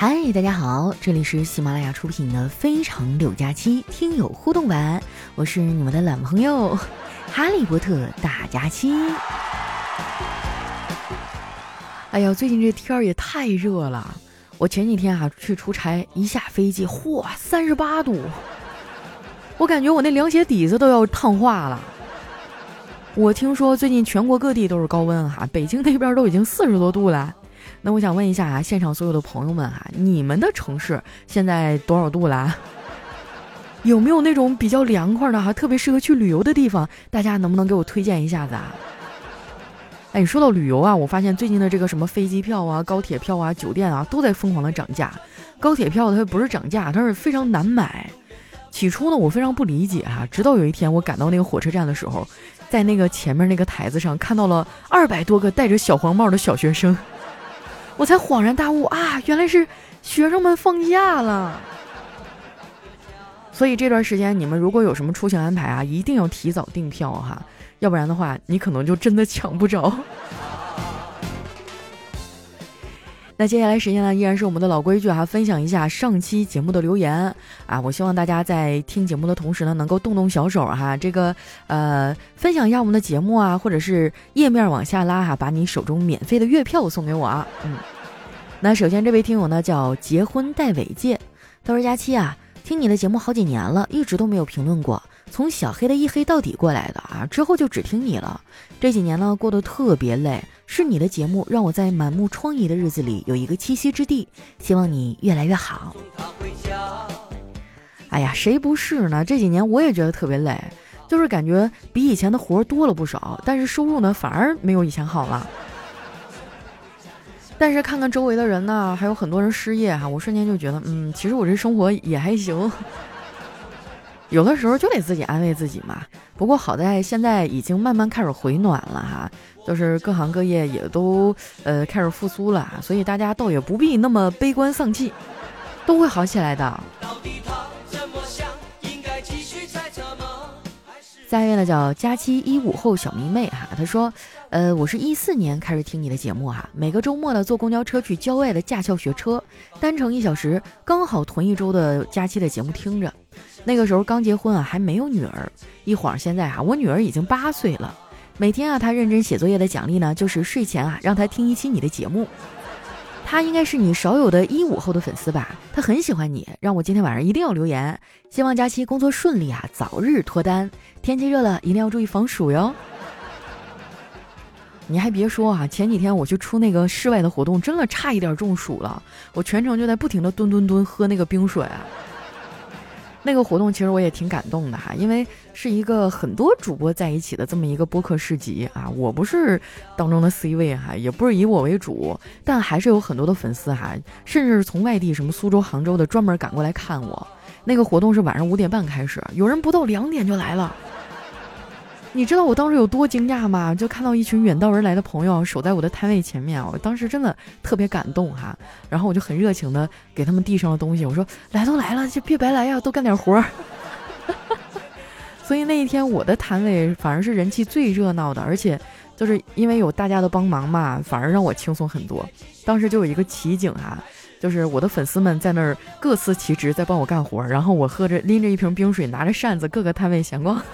嗨，大家好，这里是喜马拉雅出品的《非常六加七》听友互动版，我是你们的懒朋友 哈利波特大假期。哎呀，最近这天儿也太热了，我前几天啊去出差，一下飞机，嚯，三十八度，我感觉我那凉鞋底子都要烫化了。我听说最近全国各地都是高温哈，北京那边都已经四十多度了。那我想问一下啊，现场所有的朋友们哈，你们的城市现在多少度啦？有没有那种比较凉快的哈，特别适合去旅游的地方？大家能不能给我推荐一下子啊？哎，你说到旅游啊，我发现最近的这个什么飞机票啊、高铁票啊、酒店啊，都在疯狂的涨价。高铁票它不是涨价，它是非常难买。起初呢，我非常不理解哈，直到有一天我赶到那个火车站的时候，在那个前面那个台子上看到了二百多个戴着小黄帽的小学生。我才恍然大悟啊，原来是学生们放假了。所以这段时间你们如果有什么出行安排啊，一定要提早订票哈，要不然的话你可能就真的抢不着。那接下来时间呢，依然是我们的老规矩哈，分享一下上期节目的留言啊。我希望大家在听节目的同时呢，能够动动小手哈，这个呃，分享一下我们的节目啊，或者是页面往下拉哈，把你手中免费的月票送给我啊。嗯，那首先这位听友呢叫结婚戴尾戒，他说佳期啊，听你的节目好几年了，一直都没有评论过。从小黑的一黑到底过来的啊，之后就只听你了。这几年呢，过得特别累，是你的节目让我在满目疮痍的日子里有一个栖息之地。希望你越来越好。哎呀，谁不是呢？这几年我也觉得特别累，就是感觉比以前的活多了不少，但是收入呢反而没有以前好了。但是看看周围的人呢，还有很多人失业哈，我瞬间就觉得，嗯，其实我这生活也还行。有的时候就得自己安慰自己嘛。不过好在现在已经慢慢开始回暖了哈，就是各行各业也都呃开始复苏了，所以大家倒也不必那么悲观丧气，都会好起来的。下一位呢叫佳期一午后小迷妹哈，她说，呃，我是一四年开始听你的节目哈，每个周末呢坐公交车去郊外的驾校学车，单程一小时，刚好囤一周的佳期的节目听着。那个时候刚结婚啊，还没有女儿。一晃现在啊，我女儿已经八岁了。每天啊，她认真写作业的奖励呢，就是睡前啊，让她听一期你的节目。他应该是你少有的一五后的粉丝吧？他很喜欢你，让我今天晚上一定要留言。希望佳期工作顺利啊，早日脱单。天气热了，一定要注意防暑哟。你还别说啊，前几天我去出那个室外的活动，真的差一点中暑了。我全程就在不停的蹲蹲蹲喝那个冰水。那个活动其实我也挺感动的哈，因为是一个很多主播在一起的这么一个播客市集啊。我不是当中的 C 位哈，也不是以我为主，但还是有很多的粉丝哈，甚至是从外地什么苏州、杭州的专门赶过来看我。那个活动是晚上五点半开始，有人不到两点就来了。你知道我当时有多惊讶吗？就看到一群远道而来的朋友守在我的摊位前面，我当时真的特别感动哈。然后我就很热情的给他们递上了东西，我说来都来了，就别白来呀，多干点活儿。所以那一天我的摊位反而是人气最热闹的，而且就是因为有大家的帮忙嘛，反而让我轻松很多。当时就有一个奇景哈，就是我的粉丝们在那儿各司其职在帮我干活，然后我喝着拎着一瓶冰水，拿着扇子，各个摊位闲逛。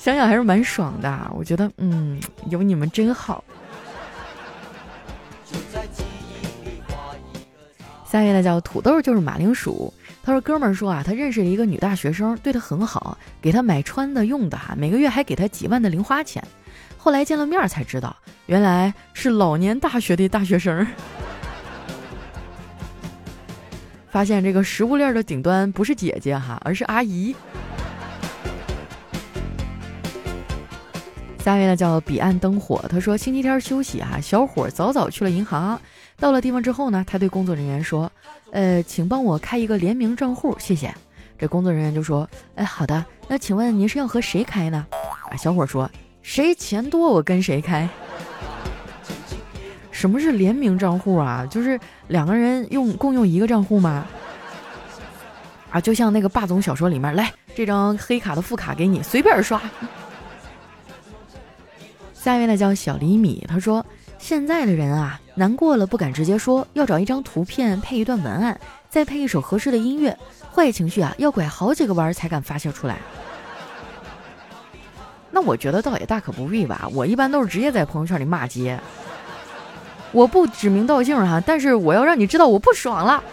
想想还是蛮爽的，我觉得，嗯，有你们真好。下一位呢叫土豆，就是马铃薯。他说：“哥们儿说啊，他认识了一个女大学生，对他很好，给他买穿的用的哈，每个月还给他几万的零花钱。后来见了面才知道，原来是老年大学的大学生。发现这个食物链的顶端不是姐姐哈，而是阿姨。”下一位呢叫彼岸灯火，他说星期天休息啊，小伙早早去了银行，到了地方之后呢，他对工作人员说：“呃，请帮我开一个联名账户，谢谢。”这工作人员就说：“哎，好的，那请问您是要和谁开呢？”啊，小伙说：“谁钱多我跟谁开。”什么是联名账户啊？就是两个人用共用一个账户吗？啊，就像那个霸总小说里面，来这张黑卡的副卡给你，随便刷。下一位呢叫小厘米，他说现在的人啊，难过了不敢直接说，要找一张图片配一段文案，再配一首合适的音乐。坏情绪啊，要拐好几个弯才敢发泄出来。那我觉得倒也大可不必吧。我一般都是直接在朋友圈里骂街，我不指名道姓哈，但是我要让你知道我不爽了，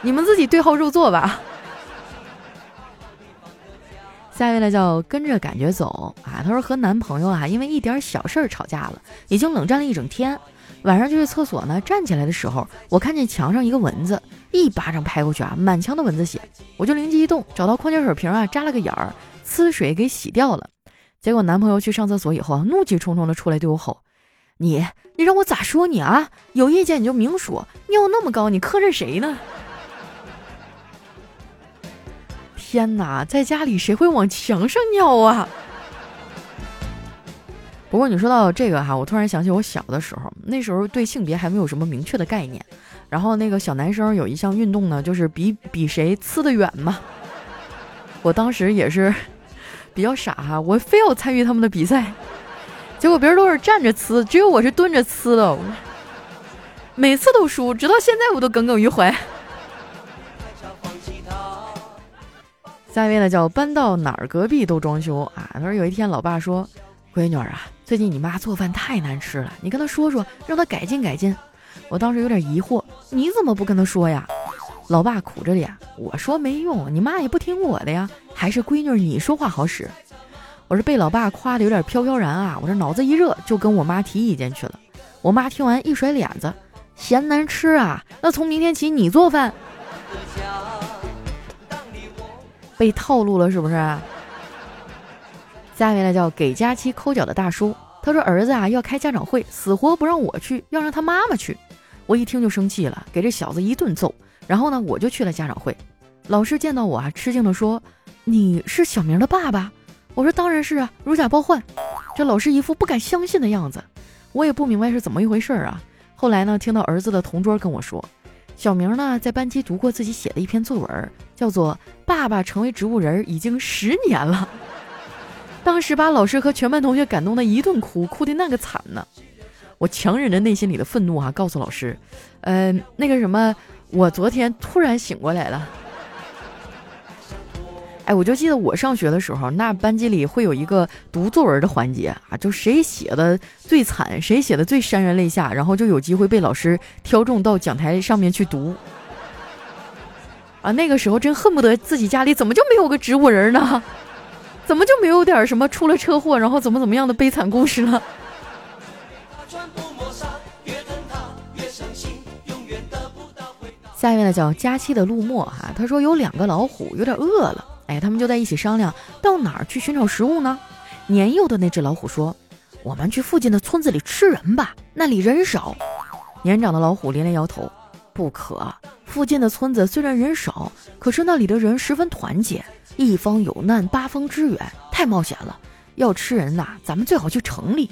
你们自己对号入座吧。下一位呢叫跟着感觉走啊，他说和男朋友啊因为一点小事儿吵架了，已经冷战了一整天。晚上就去厕所呢，站起来的时候，我看见墙上一个蚊子，一巴掌拍过去啊，满墙的蚊子血，我就灵机一动，找到矿泉水瓶啊，扎了个眼儿，呲水给洗掉了。结果男朋友去上厕所以后啊，怒气冲冲的出来对我吼：“你你让我咋说你啊？有意见你就明说，尿那么高，你磕碜谁呢？”天哪，在家里谁会往墙上尿啊？不过你说到这个哈，我突然想起我小的时候，那时候对性别还没有什么明确的概念。然后那个小男生有一项运动呢，就是比比谁呲得远嘛。我当时也是 比较傻哈，我非要参与他们的比赛，结果别人都是站着呲，只有我是蹲着呲的，每次都输，直到现在我都耿耿于怀。下一位呢叫搬到哪儿隔壁都装修啊。他说有一天老爸说：“闺女儿啊，最近你妈做饭太难吃了，你跟她说说，让她改进改进。”我当时有点疑惑，你怎么不跟她说呀？老爸苦着脸，我说没用，你妈也不听我的呀，还是闺女你说话好使。我是被老爸夸的有点飘飘然啊，我这脑子一热就跟我妈提意见去了。我妈听完一甩脸子，嫌难吃啊？那从明天起你做饭。被套路了是不是？下一位呢叫给佳期抠脚的大叔，他说儿子啊要开家长会，死活不让我去，要让他妈妈去。我一听就生气了，给这小子一顿揍。然后呢，我就去了家长会。老师见到我啊，吃惊的说：“你是小明的爸爸？”我说：“当然是啊，如假包换。”这老师一副不敢相信的样子。我也不明白是怎么一回事啊。后来呢，听到儿子的同桌跟我说。小明呢，在班级读过自己写的一篇作文，叫做《爸爸成为植物人已经十年了》。当时把老师和全班同学感动的一顿哭，哭的那个惨呢。我强忍着内心里的愤怒啊，告诉老师：“呃，那个什么，我昨天突然醒过来了。”哎，我就记得我上学的时候，那班级里会有一个读作文的环节啊，就谁写的最惨，谁写的最潸然泪下，然后就有机会被老师挑中到讲台上面去读。啊，那个时候真恨不得自己家里怎么就没有个植物人呢？怎么就没有点什么出了车祸，然后怎么怎么样的悲惨故事呢？下一位呢叫佳期的陆墨哈，他说有两个老虎有点饿了。哎，他们就在一起商量到哪儿去寻找食物呢？年幼的那只老虎说：“我们去附近的村子里吃人吧，那里人少。”年长的老虎连连摇头：“不可，附近的村子虽然人少，可是那里的人十分团结，一方有难八方支援，太冒险了。要吃人呐，咱们最好去城里。”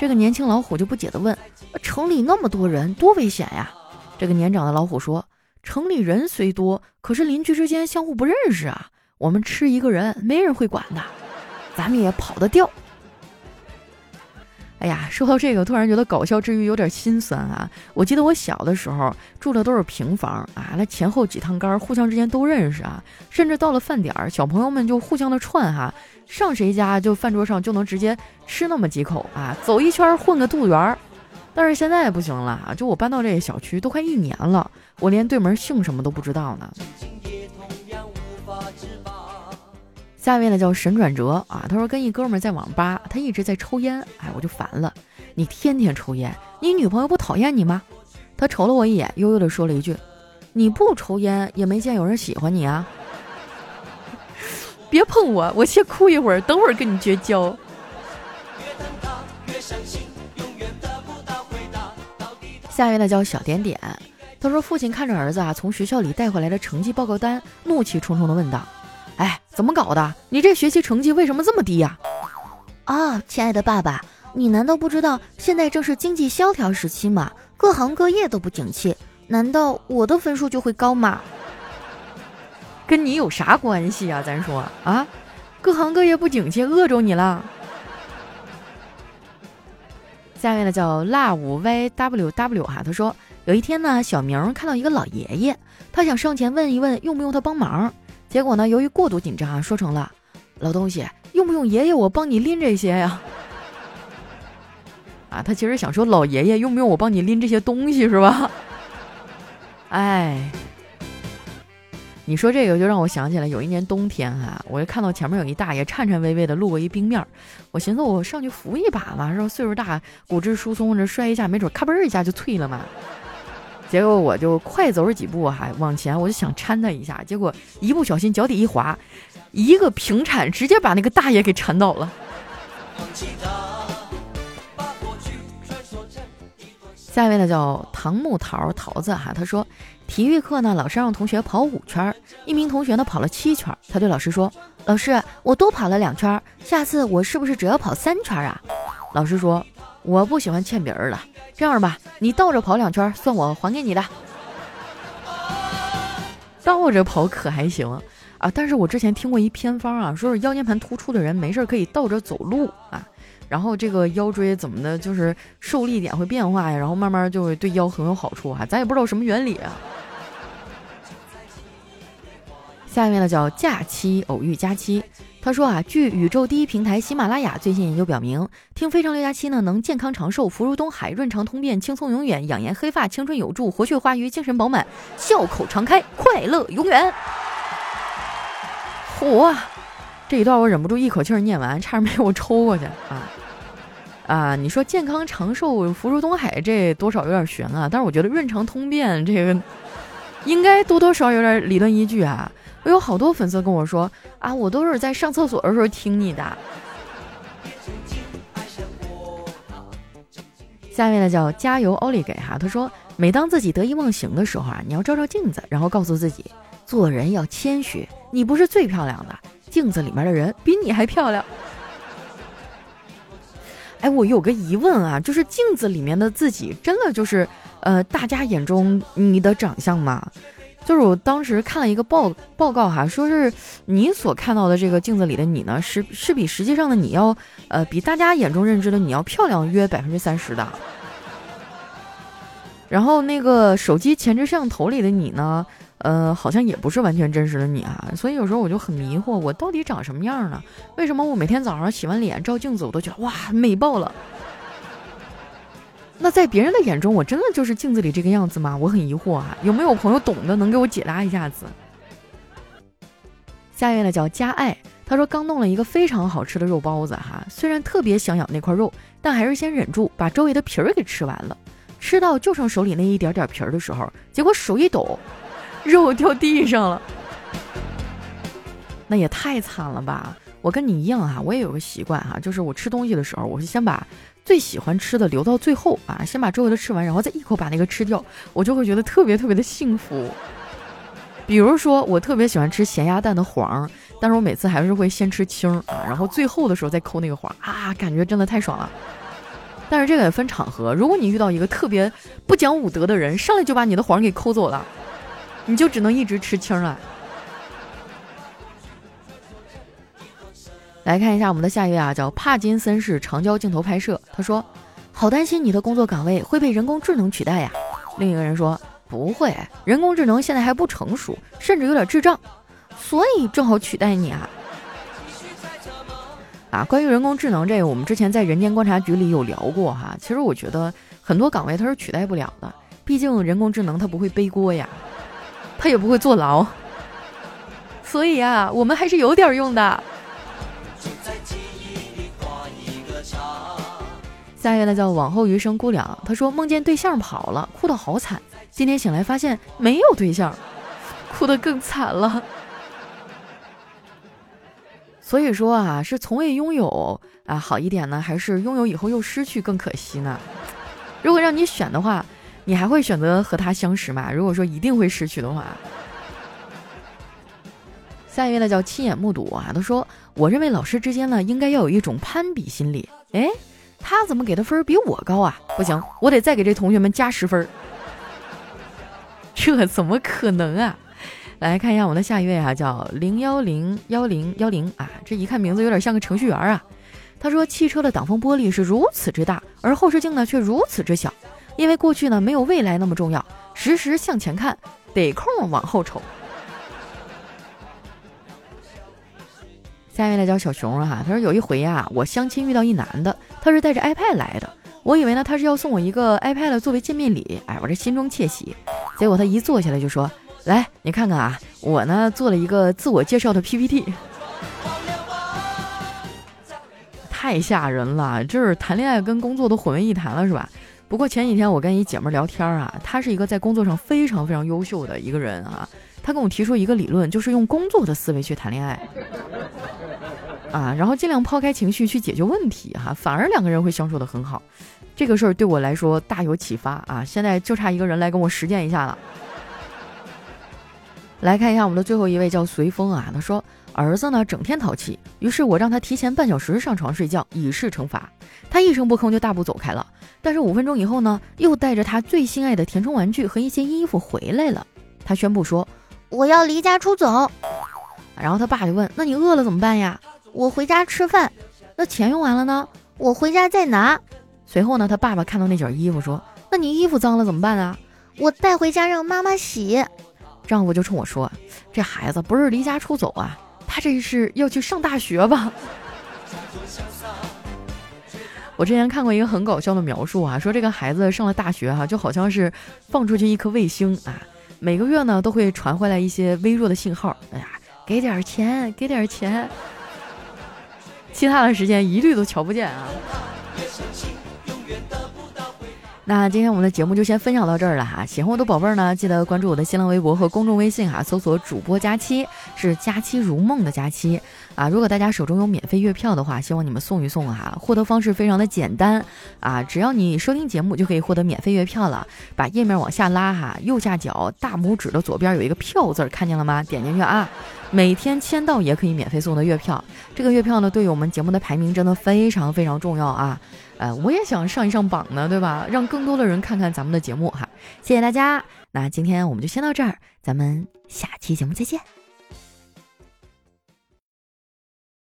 这个年轻老虎就不解地问：“城里那么多人，多危险呀？”这个年长的老虎说：“城里人虽多，可是邻居之间相互不认识啊。”我们吃一个人，没人会管的，咱们也跑得掉。哎呀，说到这个，突然觉得搞笑之余有点心酸啊！我记得我小的时候住的都是平房啊，那前后几趟杆互相之间都认识啊，甚至到了饭点儿，小朋友们就互相的串哈，上谁家就饭桌上就能直接吃那么几口啊，走一圈混个肚圆儿。但是现在不行了啊，就我搬到这个小区都快一年了，我连对门姓什么都不知道呢。下一位呢叫神转折啊，他说跟一哥们在网吧，他一直在抽烟，哎，我就烦了。你天天抽烟，你女朋友不讨厌你吗？他瞅了我一眼，悠悠的说了一句：“你不抽烟，也没见有人喜欢你啊。”别碰我，我先哭一会儿，等会儿跟你绝交。下一位呢叫小点点，他说父亲看着儿子啊从学校里带回来的成绩报告单，怒气冲冲的问道。哎，怎么搞的？你这学习成绩为什么这么低呀？啊，亲爱的爸爸，你难道不知道现在正是经济萧条时期吗？各行各业都不景气，难道我的分数就会高吗？跟你有啥关系啊？咱说啊，各行各业不景气，饿着你了。下一位呢叫辣五 yww 哈，他说有一天呢，小明看到一个老爷爷，他想上前问一问用不用他帮忙，结果呢，由于过度紧张啊，说成了老东西用不用爷爷我帮你拎这些呀？啊，他其实想说老爷爷用不用我帮你拎这些东西是吧？哎。你说这个就让我想起来，有一年冬天哈，我就看到前面有一大爷颤颤巍巍的路过一冰面儿，我寻思我上去扶一把嘛，说岁数大骨质疏松，这摔一下没准咔嘣一下就脆了嘛。结果我就快走着几步哈往前，我就想搀他一下，结果一不小心脚底一滑，一个平铲直接把那个大爷给铲倒了。下一位呢叫唐木桃桃子哈，他说。体育课呢，老师让同学跑五圈，一名同学呢跑了七圈。他对老师说：“老师，我多跑了两圈，下次我是不是只要跑三圈啊？”老师说：“我不喜欢欠别人的，这样吧，你倒着跑两圈，算我还给你的。”倒着跑可还行啊？但是我之前听过一偏方啊，说是腰间盘突出的人没事可以倒着走路啊，然后这个腰椎怎么的，就是受力点会变化呀，然后慢慢就会对腰很有好处啊，咱也不知道什么原理啊。下面呢叫假期偶遇佳期，他说啊，据宇宙第一平台喜马拉雅最新研究表明，听非常六加七呢能健康长寿，福如东海，润肠通便，轻松永远，养颜黑发，青春有助，活血化瘀，精神饱满，笑口常开，快乐永远。嚯，这一段我忍不住一口气念完，差点没给我抽过去啊啊！你说健康长寿，福如东海，这多少有点悬啊，但是我觉得润肠通便这个应该多多少有点理论依据啊。我有好多粉丝跟我说啊，我都是在上厕所的时候听你的。下面呢叫加油欧利给哈，他说每当自己得意忘形的时候啊，你要照照镜子，然后告诉自己做人要谦虚，你不是最漂亮的，镜子里面的人比你还漂亮。哎，我有个疑问啊，就是镜子里面的自己真的就是呃大家眼中你的长相吗？就是我当时看了一个报报告哈，说是你所看到的这个镜子里的你呢，是是比实际上的你要，呃，比大家眼中认知的你要漂亮约百分之三十的。然后那个手机前置摄像头里的你呢，呃，好像也不是完全真实的你啊。所以有时候我就很迷惑，我到底长什么样呢？为什么我每天早上洗完脸照镜子，我都觉得哇美爆了？那在别人的眼中，我真的就是镜子里这个样子吗？我很疑惑啊，有没有朋友懂的能给我解答一下子？下一位呢叫佳爱，他说刚弄了一个非常好吃的肉包子哈，虽然特别想咬那块肉，但还是先忍住把周围的皮儿给吃完了。吃到就剩手里那一点点皮儿的时候，结果手一抖，肉掉地上了。那也太惨了吧！我跟你一样啊，我也有个习惯哈，就是我吃东西的时候，我是先把。最喜欢吃的留到最后啊，先把周围的吃完，然后再一口把那个吃掉，我就会觉得特别特别的幸福。比如说，我特别喜欢吃咸鸭蛋的黄，但是我每次还是会先吃青儿啊，然后最后的时候再抠那个黄啊，感觉真的太爽了。但是这个也分场合，如果你遇到一个特别不讲武德的人，上来就把你的黄给抠走了，你就只能一直吃青儿了。来看一下我们的下一位啊，叫帕金森氏长焦镜头拍摄。他说：“好担心你的工作岗位会被人工智能取代呀。”另一个人说：“不会，人工智能现在还不成熟，甚至有点智障，所以正好取代你啊。”啊，关于人工智能这个，我们之前在人间观察局里有聊过哈。其实我觉得很多岗位它是取代不了的，毕竟人工智能它不会背锅呀，它也不会坐牢，所以啊，我们还是有点用的。下一位呢叫往后余生姑娘，她说梦见对象跑了，哭得好惨。今天醒来发现没有对象，哭得更惨了。所以说啊，是从未拥有啊好一点呢，还是拥有以后又失去更可惜呢？如果让你选的话，你还会选择和他相识吗？如果说一定会失去的话，下一位呢叫亲眼目睹啊，他说我认为老师之间呢应该要有一种攀比心理，哎。他怎么给的分比我高啊？不行，我得再给这同学们加十分。这怎么可能啊？来看一下我们的下一位啊，叫零幺零幺零幺零啊，这一看名字有点像个程序员啊。他说汽车的挡风玻璃是如此之大，而后视镜呢却如此之小，因为过去呢没有未来那么重要，时时向前看，得空往后瞅。下面来叫小熊哈，他说有一回呀，我相亲遇到一男的，他是带着 iPad 来的，我以为呢他是要送我一个 iPad 作为见面礼，哎，我这心中窃喜。结果他一坐下来就说：“来，你看看啊，我呢做了一个自我介绍的 PPT。”太吓人了，这是谈恋爱跟工作都混为一谈了是吧？不过前几天我跟一姐妹聊天啊，她是一个在工作上非常非常优秀的一个人啊，她跟我提出一个理论，就是用工作的思维去谈恋爱。啊，然后尽量抛开情绪去解决问题哈，反而两个人会相处的很好。这个事儿对我来说大有启发啊！现在就差一个人来跟我实践一下了。来看一下我们的最后一位叫随风啊，他说儿子呢整天淘气，于是我让他提前半小时上床睡觉以示惩罚。他一声不吭就大步走开了，但是五分钟以后呢，又带着他最心爱的填充玩具和一些衣服回来了。他宣布说我要离家出走。然后他爸就问：那你饿了怎么办呀？我回家吃饭，那钱用完了呢？我回家再拿。随后呢，他爸爸看到那件衣服说：“那你衣服脏了怎么办啊？我带回家让妈妈洗。”丈夫就冲我说：“这孩子不是离家出走啊，他这是要去上大学吧？” 我之前看过一个很搞笑的描述啊，说这个孩子上了大学哈，就好像是放出去一颗卫星啊，每个月呢都会传回来一些微弱的信号。哎呀，给点钱，给点钱。其他的时间一律都瞧不见啊！那今天我们的节目就先分享到这儿了哈，喜欢我的宝贝儿呢，记得关注我的新浪微博和公众微信哈，搜索主播佳期，是佳期如梦的佳期啊。如果大家手中有免费月票的话，希望你们送一送哈。获得方式非常的简单啊，只要你收听节目就可以获得免费月票了。把页面往下拉哈，右下角大拇指的左边有一个票字，看见了吗？点进去啊。每天签到也可以免费送的月票，这个月票呢，对于我们节目的排名真的非常非常重要啊。呃，我也想上一上榜呢，对吧？让更多的人看看咱们的节目哈。谢谢大家，那今天我们就先到这儿，咱们下期节目再见。